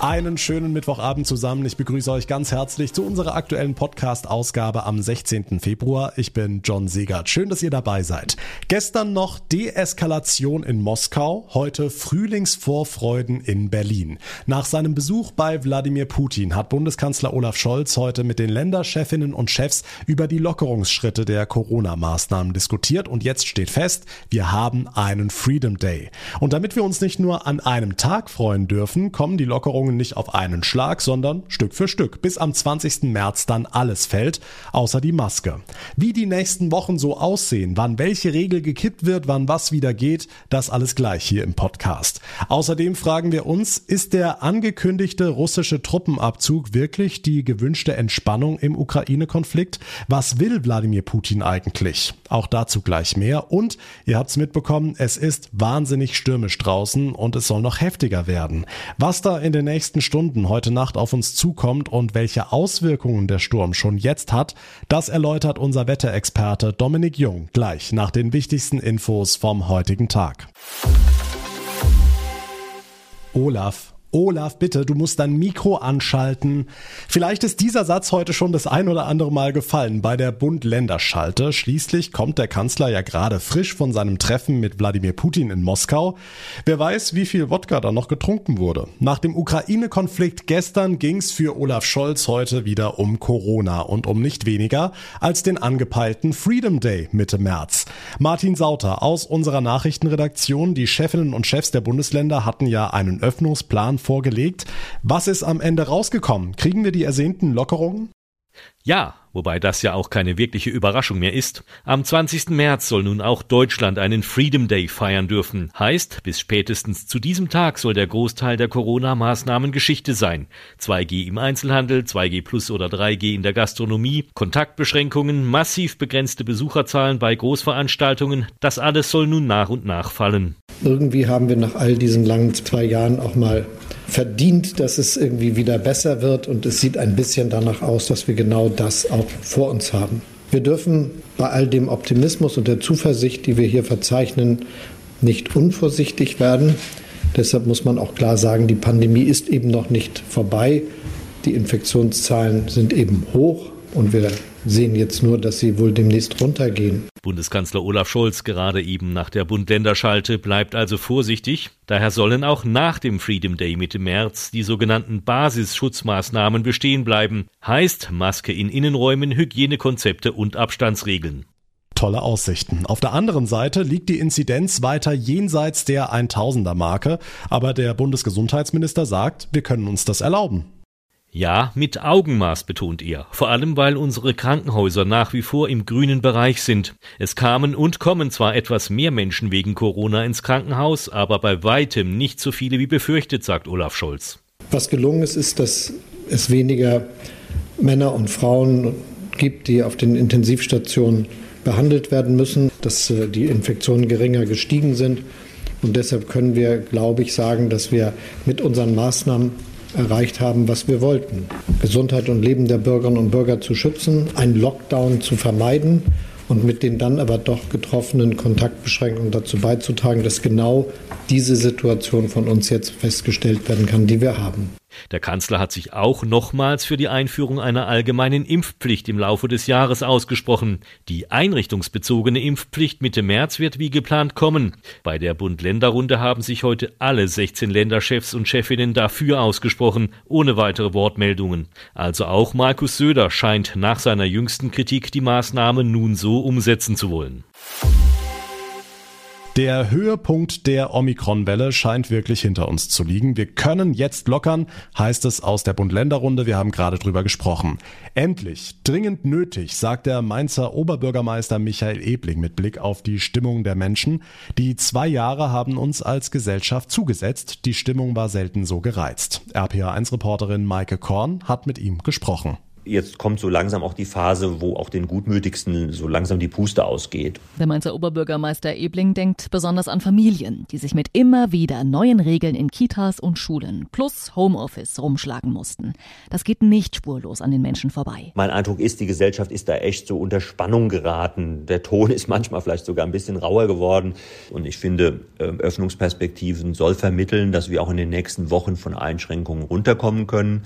Einen schönen Mittwochabend zusammen. Ich begrüße euch ganz herzlich zu unserer aktuellen Podcast-Ausgabe am 16. Februar. Ich bin John Segert. Schön, dass ihr dabei seid. Gestern noch Deeskalation in Moskau, heute Frühlingsvorfreuden in Berlin. Nach seinem Besuch bei Wladimir Putin hat Bundeskanzler Olaf Scholz heute mit den Länderchefinnen und Chefs über die Lockerungsschritte der Corona-Maßnahmen diskutiert und jetzt steht fest, wir haben einen Freedom Day. Und damit wir uns nicht nur an einem Tag freuen dürfen, kommen die Lockerungen Lockerungen nicht auf einen Schlag, sondern Stück für Stück, bis am 20. März dann alles fällt, außer die Maske. Wie die nächsten Wochen so aussehen, wann welche Regel gekippt wird, wann was wieder geht, das alles gleich hier im Podcast. Außerdem fragen wir uns, ist der angekündigte russische Truppenabzug wirklich die gewünschte Entspannung im Ukraine-Konflikt? Was will Wladimir Putin eigentlich? Auch dazu gleich mehr. Und ihr habt's mitbekommen, es ist wahnsinnig stürmisch draußen und es soll noch heftiger werden. Was da in den nächsten Stunden heute Nacht auf uns zukommt und welche Auswirkungen der Sturm schon jetzt hat, das erläutert unser Wetterexperte Dominik Jung gleich nach den wichtigsten Infos vom heutigen Tag. Olaf, Olaf, bitte, du musst dein Mikro anschalten. Vielleicht ist dieser Satz heute schon das ein oder andere Mal gefallen bei der Bund-Länder-Schalte. Schließlich kommt der Kanzler ja gerade frisch von seinem Treffen mit Wladimir Putin in Moskau. Wer weiß, wie viel Wodka da noch getrunken wurde. Nach dem Ukraine-Konflikt gestern ging's für Olaf Scholz heute wieder um Corona und um nicht weniger als den angepeilten Freedom Day Mitte März. Martin Sauter aus unserer Nachrichtenredaktion, die Chefinnen und Chefs der Bundesländer hatten ja einen Öffnungsplan vorgelegt. Was ist am Ende rausgekommen? Kriegen wir die ersehnten Lockerungen? Ja, wobei das ja auch keine wirkliche Überraschung mehr ist. Am 20. März soll nun auch Deutschland einen Freedom Day feiern dürfen. Heißt, bis spätestens zu diesem Tag soll der Großteil der Corona-Maßnahmen Geschichte sein. 2G im Einzelhandel, 2G plus oder 3G in der Gastronomie, Kontaktbeschränkungen, massiv begrenzte Besucherzahlen bei Großveranstaltungen, das alles soll nun nach und nach fallen. Irgendwie haben wir nach all diesen langen zwei Jahren auch mal verdient, dass es irgendwie wieder besser wird und es sieht ein bisschen danach aus, dass wir genau das auch vor uns haben. Wir dürfen bei all dem Optimismus und der Zuversicht, die wir hier verzeichnen, nicht unvorsichtig werden. Deshalb muss man auch klar sagen, die Pandemie ist eben noch nicht vorbei. Die Infektionszahlen sind eben hoch und wir sehen jetzt nur, dass sie wohl demnächst runtergehen. Bundeskanzler Olaf Scholz gerade eben nach der Bund-Länder-Schalte bleibt also vorsichtig. Daher sollen auch nach dem Freedom Day Mitte März die sogenannten Basisschutzmaßnahmen bestehen bleiben. Heißt Maske in Innenräumen, Hygienekonzepte und Abstandsregeln tolle Aussichten. Auf der anderen Seite liegt die Inzidenz weiter jenseits der 1000er Marke, aber der Bundesgesundheitsminister sagt, wir können uns das erlauben. Ja, mit Augenmaß betont er, vor allem weil unsere Krankenhäuser nach wie vor im grünen Bereich sind. Es kamen und kommen zwar etwas mehr Menschen wegen Corona ins Krankenhaus, aber bei weitem nicht so viele wie befürchtet, sagt Olaf Scholz. Was gelungen ist, ist, dass es weniger Männer und Frauen gibt, die auf den Intensivstationen behandelt werden müssen, dass äh, die Infektionen geringer gestiegen sind. Und deshalb können wir, glaube ich, sagen, dass wir mit unseren Maßnahmen erreicht haben, was wir wollten. Gesundheit und Leben der Bürgerinnen und Bürger zu schützen, einen Lockdown zu vermeiden und mit den dann aber doch getroffenen Kontaktbeschränkungen dazu beizutragen, dass genau diese Situation von uns jetzt festgestellt werden kann, die wir haben. Der Kanzler hat sich auch nochmals für die Einführung einer allgemeinen Impfpflicht im Laufe des Jahres ausgesprochen. Die einrichtungsbezogene Impfpflicht Mitte März wird wie geplant kommen. Bei der Bund-Länder-Runde haben sich heute alle 16 Länderchefs und Chefinnen dafür ausgesprochen, ohne weitere Wortmeldungen. Also auch Markus Söder scheint nach seiner jüngsten Kritik die Maßnahmen nun so umsetzen zu wollen. Der Höhepunkt der Omikron-Welle scheint wirklich hinter uns zu liegen. Wir können jetzt lockern, heißt es aus der Bund-Länder-Runde. Wir haben gerade drüber gesprochen. Endlich, dringend nötig, sagt der Mainzer Oberbürgermeister Michael Ebling mit Blick auf die Stimmung der Menschen. Die zwei Jahre haben uns als Gesellschaft zugesetzt. Die Stimmung war selten so gereizt. RPA1-Reporterin Maike Korn hat mit ihm gesprochen. Jetzt kommt so langsam auch die Phase, wo auch den Gutmütigsten so langsam die Puste ausgeht. Der Mainzer Oberbürgermeister Ebling denkt besonders an Familien, die sich mit immer wieder neuen Regeln in Kitas und Schulen plus Homeoffice rumschlagen mussten. Das geht nicht spurlos an den Menschen vorbei. Mein Eindruck ist, die Gesellschaft ist da echt so unter Spannung geraten. Der Ton ist manchmal vielleicht sogar ein bisschen rauer geworden. Und ich finde, ähm, Öffnungsperspektiven soll vermitteln, dass wir auch in den nächsten Wochen von Einschränkungen runterkommen können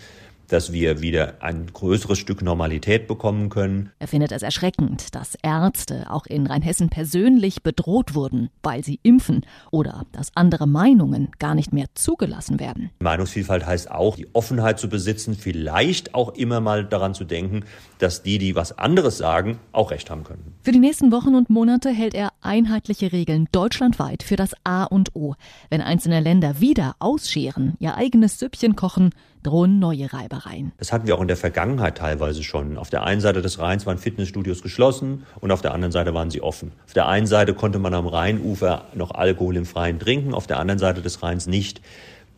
dass wir wieder ein größeres Stück Normalität bekommen können. Er findet es erschreckend, dass Ärzte auch in Rheinhessen persönlich bedroht wurden, weil sie impfen oder dass andere Meinungen gar nicht mehr zugelassen werden. Meinungsvielfalt heißt auch, die Offenheit zu besitzen, vielleicht auch immer mal daran zu denken, dass die, die was anderes sagen, auch recht haben können. Für die nächsten Wochen und Monate hält er einheitliche Regeln deutschlandweit für das A und O. Wenn einzelne Länder wieder ausscheren, ihr eigenes Süppchen kochen, drohen neue Reibereien. Das hatten wir auch in der Vergangenheit teilweise schon. Auf der einen Seite des Rheins waren Fitnessstudios geschlossen und auf der anderen Seite waren sie offen. Auf der einen Seite konnte man am Rheinufer noch Alkohol im Freien trinken, auf der anderen Seite des Rheins nicht.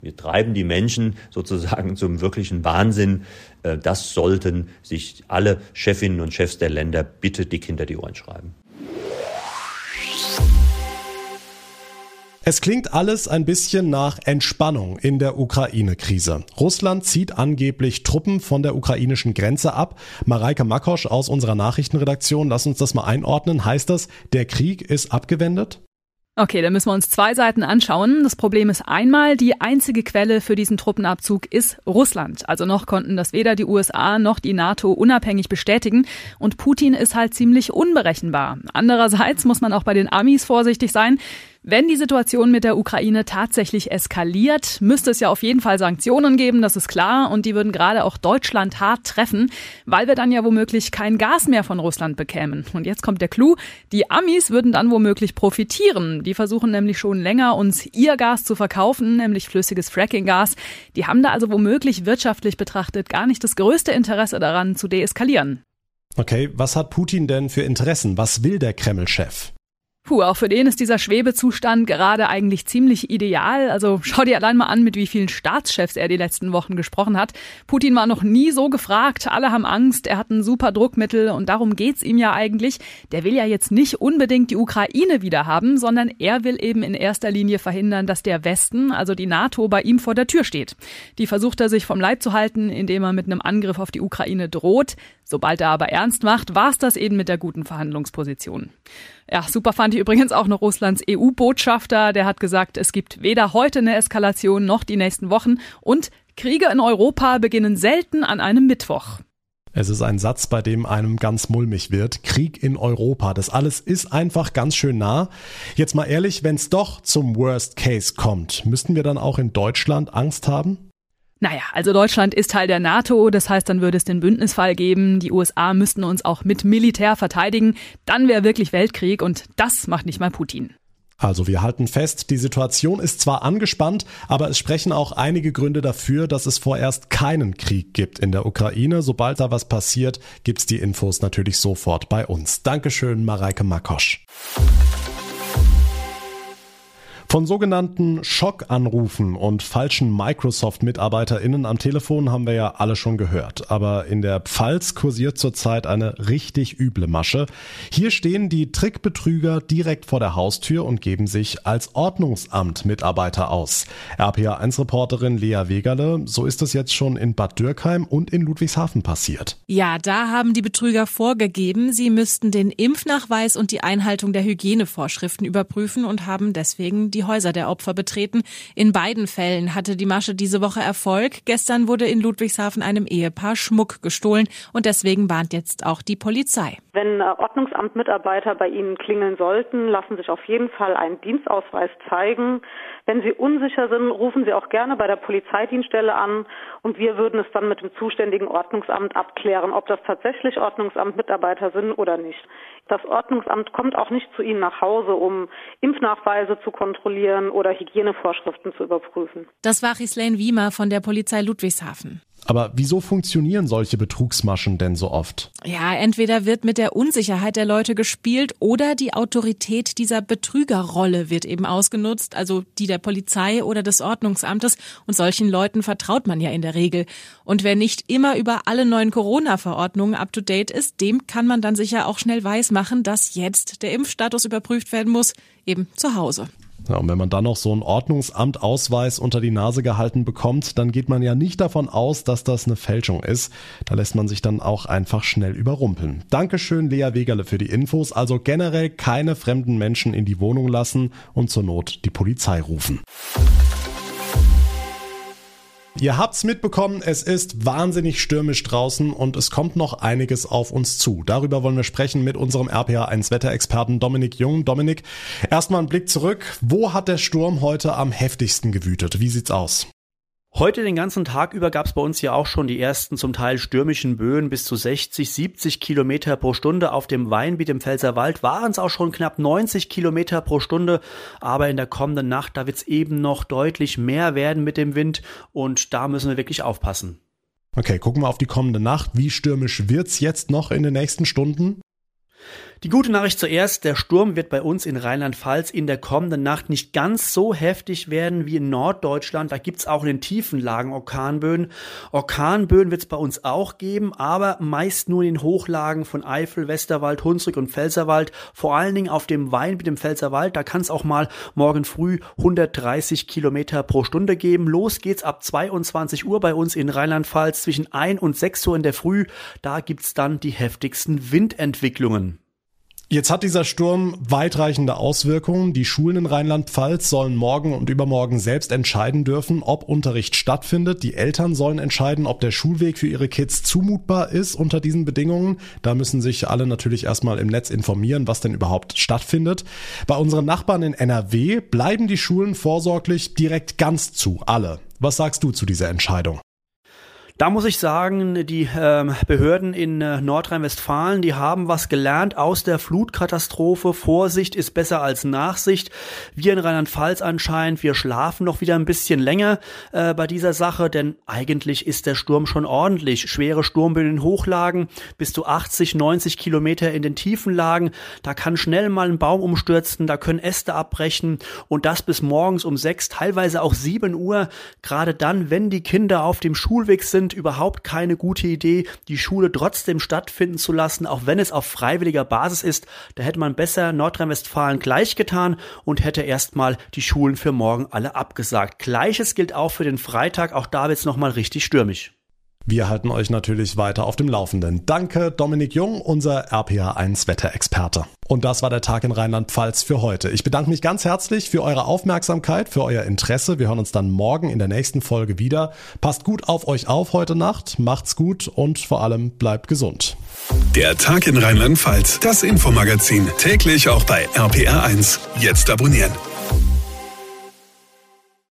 Wir treiben die Menschen sozusagen zum wirklichen Wahnsinn. Äh, das sollten sich alle Chefinnen und Chefs der Länder bitte dick hinter die Ohren schreiben. Es klingt alles ein bisschen nach Entspannung in der Ukraine-Krise. Russland zieht angeblich Truppen von der ukrainischen Grenze ab. Mareike Makosch aus unserer Nachrichtenredaktion, lass uns das mal einordnen. Heißt das, der Krieg ist abgewendet? Okay, dann müssen wir uns zwei Seiten anschauen. Das Problem ist einmal, die einzige Quelle für diesen Truppenabzug ist Russland. Also noch konnten das weder die USA noch die NATO unabhängig bestätigen. Und Putin ist halt ziemlich unberechenbar. Andererseits muss man auch bei den Amis vorsichtig sein. Wenn die Situation mit der Ukraine tatsächlich eskaliert, müsste es ja auf jeden Fall Sanktionen geben, das ist klar, und die würden gerade auch Deutschland hart treffen, weil wir dann ja womöglich kein Gas mehr von Russland bekämen. Und jetzt kommt der Clou, die Amis würden dann womöglich profitieren. Die versuchen nämlich schon länger, uns ihr Gas zu verkaufen, nämlich flüssiges Frackinggas. Die haben da also womöglich wirtschaftlich betrachtet gar nicht das größte Interesse daran zu deeskalieren. Okay, was hat Putin denn für Interessen? Was will der Kreml-Chef? Puh, auch für den ist dieser Schwebezustand gerade eigentlich ziemlich ideal. Also schau dir allein mal an, mit wie vielen Staatschefs er die letzten Wochen gesprochen hat. Putin war noch nie so gefragt, alle haben Angst, er hat ein super Druckmittel und darum geht's ihm ja eigentlich. Der will ja jetzt nicht unbedingt die Ukraine wieder haben, sondern er will eben in erster Linie verhindern, dass der Westen, also die NATO, bei ihm vor der Tür steht. Die versucht er sich vom Leib zu halten, indem er mit einem Angriff auf die Ukraine droht. Sobald er aber ernst macht, war's das eben mit der guten Verhandlungsposition. Ja, super fand ich übrigens auch noch Russlands EU-Botschafter. Der hat gesagt, es gibt weder heute eine Eskalation noch die nächsten Wochen und Kriege in Europa beginnen selten an einem Mittwoch. Es ist ein Satz, bei dem einem ganz mulmig wird. Krieg in Europa. Das alles ist einfach ganz schön nah. Jetzt mal ehrlich, wenn es doch zum Worst Case kommt, müssten wir dann auch in Deutschland Angst haben? Naja, also Deutschland ist Teil der NATO, das heißt, dann würde es den Bündnisfall geben, die USA müssten uns auch mit Militär verteidigen, dann wäre wirklich Weltkrieg und das macht nicht mal Putin. Also wir halten fest, die Situation ist zwar angespannt, aber es sprechen auch einige Gründe dafür, dass es vorerst keinen Krieg gibt in der Ukraine. Sobald da was passiert, gibt's die Infos natürlich sofort bei uns. Dankeschön, Mareike Makosch. Von sogenannten Schockanrufen und falschen Microsoft-MitarbeiterInnen am Telefon haben wir ja alle schon gehört. Aber in der Pfalz kursiert zurzeit eine richtig üble Masche. Hier stehen die Trickbetrüger direkt vor der Haustür und geben sich als Ordnungsamt-Mitarbeiter aus. RPA1-Reporterin Lea Wegerle, so ist es jetzt schon in Bad Dürkheim und in Ludwigshafen passiert. Ja, da haben die Betrüger vorgegeben, sie müssten den Impfnachweis und die Einhaltung der Hygienevorschriften überprüfen und haben deswegen die die Häuser der Opfer betreten. In beiden Fällen hatte die Masche diese Woche Erfolg. Gestern wurde in Ludwigshafen einem Ehepaar Schmuck gestohlen und deswegen warnt jetzt auch die Polizei. Wenn äh, Ordnungsamtmitarbeiter bei Ihnen klingeln sollten, lassen sich auf jeden Fall einen Dienstausweis zeigen. Wenn Sie unsicher sind, rufen Sie auch gerne bei der Polizeidienststelle an und wir würden es dann mit dem zuständigen Ordnungsamt abklären, ob das tatsächlich Ordnungsamtmitarbeiter sind oder nicht. Das Ordnungsamt kommt auch nicht zu Ihnen nach Hause, um Impfnachweise zu kontrollieren oder Hygienevorschriften zu überprüfen. Das war Ghislaine Wiemer von der Polizei Ludwigshafen. Aber wieso funktionieren solche Betrugsmaschen denn so oft? Ja, entweder wird mit der Unsicherheit der Leute gespielt oder die Autorität dieser Betrügerrolle wird eben ausgenutzt, also die der Polizei oder des Ordnungsamtes. Und solchen Leuten vertraut man ja in der Regel. Und wer nicht immer über alle neuen Corona-Verordnungen up-to-date ist, dem kann man dann sicher auch schnell weismachen, dass jetzt der Impfstatus überprüft werden muss, eben zu Hause. Ja, und wenn man dann noch so einen Ordnungsamtausweis unter die Nase gehalten bekommt, dann geht man ja nicht davon aus, dass das eine Fälschung ist. Da lässt man sich dann auch einfach schnell überrumpeln. Dankeschön, Lea Wegerle, für die Infos. Also generell keine fremden Menschen in die Wohnung lassen und zur Not die Polizei rufen. Ihr habt's mitbekommen, es ist wahnsinnig stürmisch draußen und es kommt noch einiges auf uns zu. Darüber wollen wir sprechen mit unserem RPA1 Wetterexperten Dominik Jung. Dominik, erstmal ein Blick zurück. Wo hat der Sturm heute am heftigsten gewütet? Wie sieht's aus? Heute den ganzen Tag über gab es bei uns hier auch schon die ersten zum Teil stürmischen Böen bis zu 60, 70 Kilometer pro Stunde. Auf dem Weinbiet im Pfälzerwald waren es auch schon knapp 90 Kilometer pro Stunde. Aber in der kommenden Nacht, da wird es eben noch deutlich mehr werden mit dem Wind und da müssen wir wirklich aufpassen. Okay, gucken wir auf die kommende Nacht. Wie stürmisch wird's jetzt noch in den nächsten Stunden? Die gute Nachricht zuerst, der Sturm wird bei uns in Rheinland-Pfalz in der kommenden Nacht nicht ganz so heftig werden wie in Norddeutschland. Da gibt's auch in den tiefen Lagen Orkanböen. Orkanböen wird's bei uns auch geben, aber meist nur in den Hochlagen von Eifel, Westerwald, Hunsrück und Pfälzerwald. Vor allen Dingen auf dem Wein mit dem Pfälzerwald, da kann es auch mal morgen früh 130 Kilometer pro Stunde geben. Los geht's ab 22 Uhr bei uns in Rheinland-Pfalz zwischen 1 und 6 Uhr in der Früh. Da gibt's dann die heftigsten Windentwicklungen. Jetzt hat dieser Sturm weitreichende Auswirkungen. Die Schulen in Rheinland-Pfalz sollen morgen und übermorgen selbst entscheiden dürfen, ob Unterricht stattfindet. Die Eltern sollen entscheiden, ob der Schulweg für ihre Kids zumutbar ist unter diesen Bedingungen. Da müssen sich alle natürlich erstmal im Netz informieren, was denn überhaupt stattfindet. Bei unseren Nachbarn in NRW bleiben die Schulen vorsorglich direkt ganz zu, alle. Was sagst du zu dieser Entscheidung? Da muss ich sagen, die äh, Behörden in äh, Nordrhein-Westfalen, die haben was gelernt aus der Flutkatastrophe. Vorsicht ist besser als Nachsicht. Wir in Rheinland-Pfalz anscheinend, wir schlafen noch wieder ein bisschen länger äh, bei dieser Sache, denn eigentlich ist der Sturm schon ordentlich. Schwere Sturmböen in Hochlagen, bis zu 80, 90 Kilometer in den tiefen Lagen. Da kann schnell mal ein Baum umstürzen, da können Äste abbrechen und das bis morgens um sechs, teilweise auch sieben Uhr. Gerade dann, wenn die Kinder auf dem Schulweg sind, sind, überhaupt keine gute Idee, die Schule trotzdem stattfinden zu lassen, auch wenn es auf freiwilliger Basis ist. Da hätte man besser Nordrhein-Westfalen gleich getan und hätte erstmal die Schulen für morgen alle abgesagt. Gleiches gilt auch für den Freitag, auch da wird es nochmal richtig stürmisch. Wir halten euch natürlich weiter auf dem Laufenden. Danke, Dominik Jung, unser RPA1 Wetterexperte. Und das war der Tag in Rheinland-Pfalz für heute. Ich bedanke mich ganz herzlich für eure Aufmerksamkeit, für euer Interesse. Wir hören uns dann morgen in der nächsten Folge wieder. Passt gut auf euch auf heute Nacht, macht's gut und vor allem bleibt gesund. Der Tag in Rheinland-Pfalz, das Infomagazin, täglich auch bei RPR1. Jetzt abonnieren.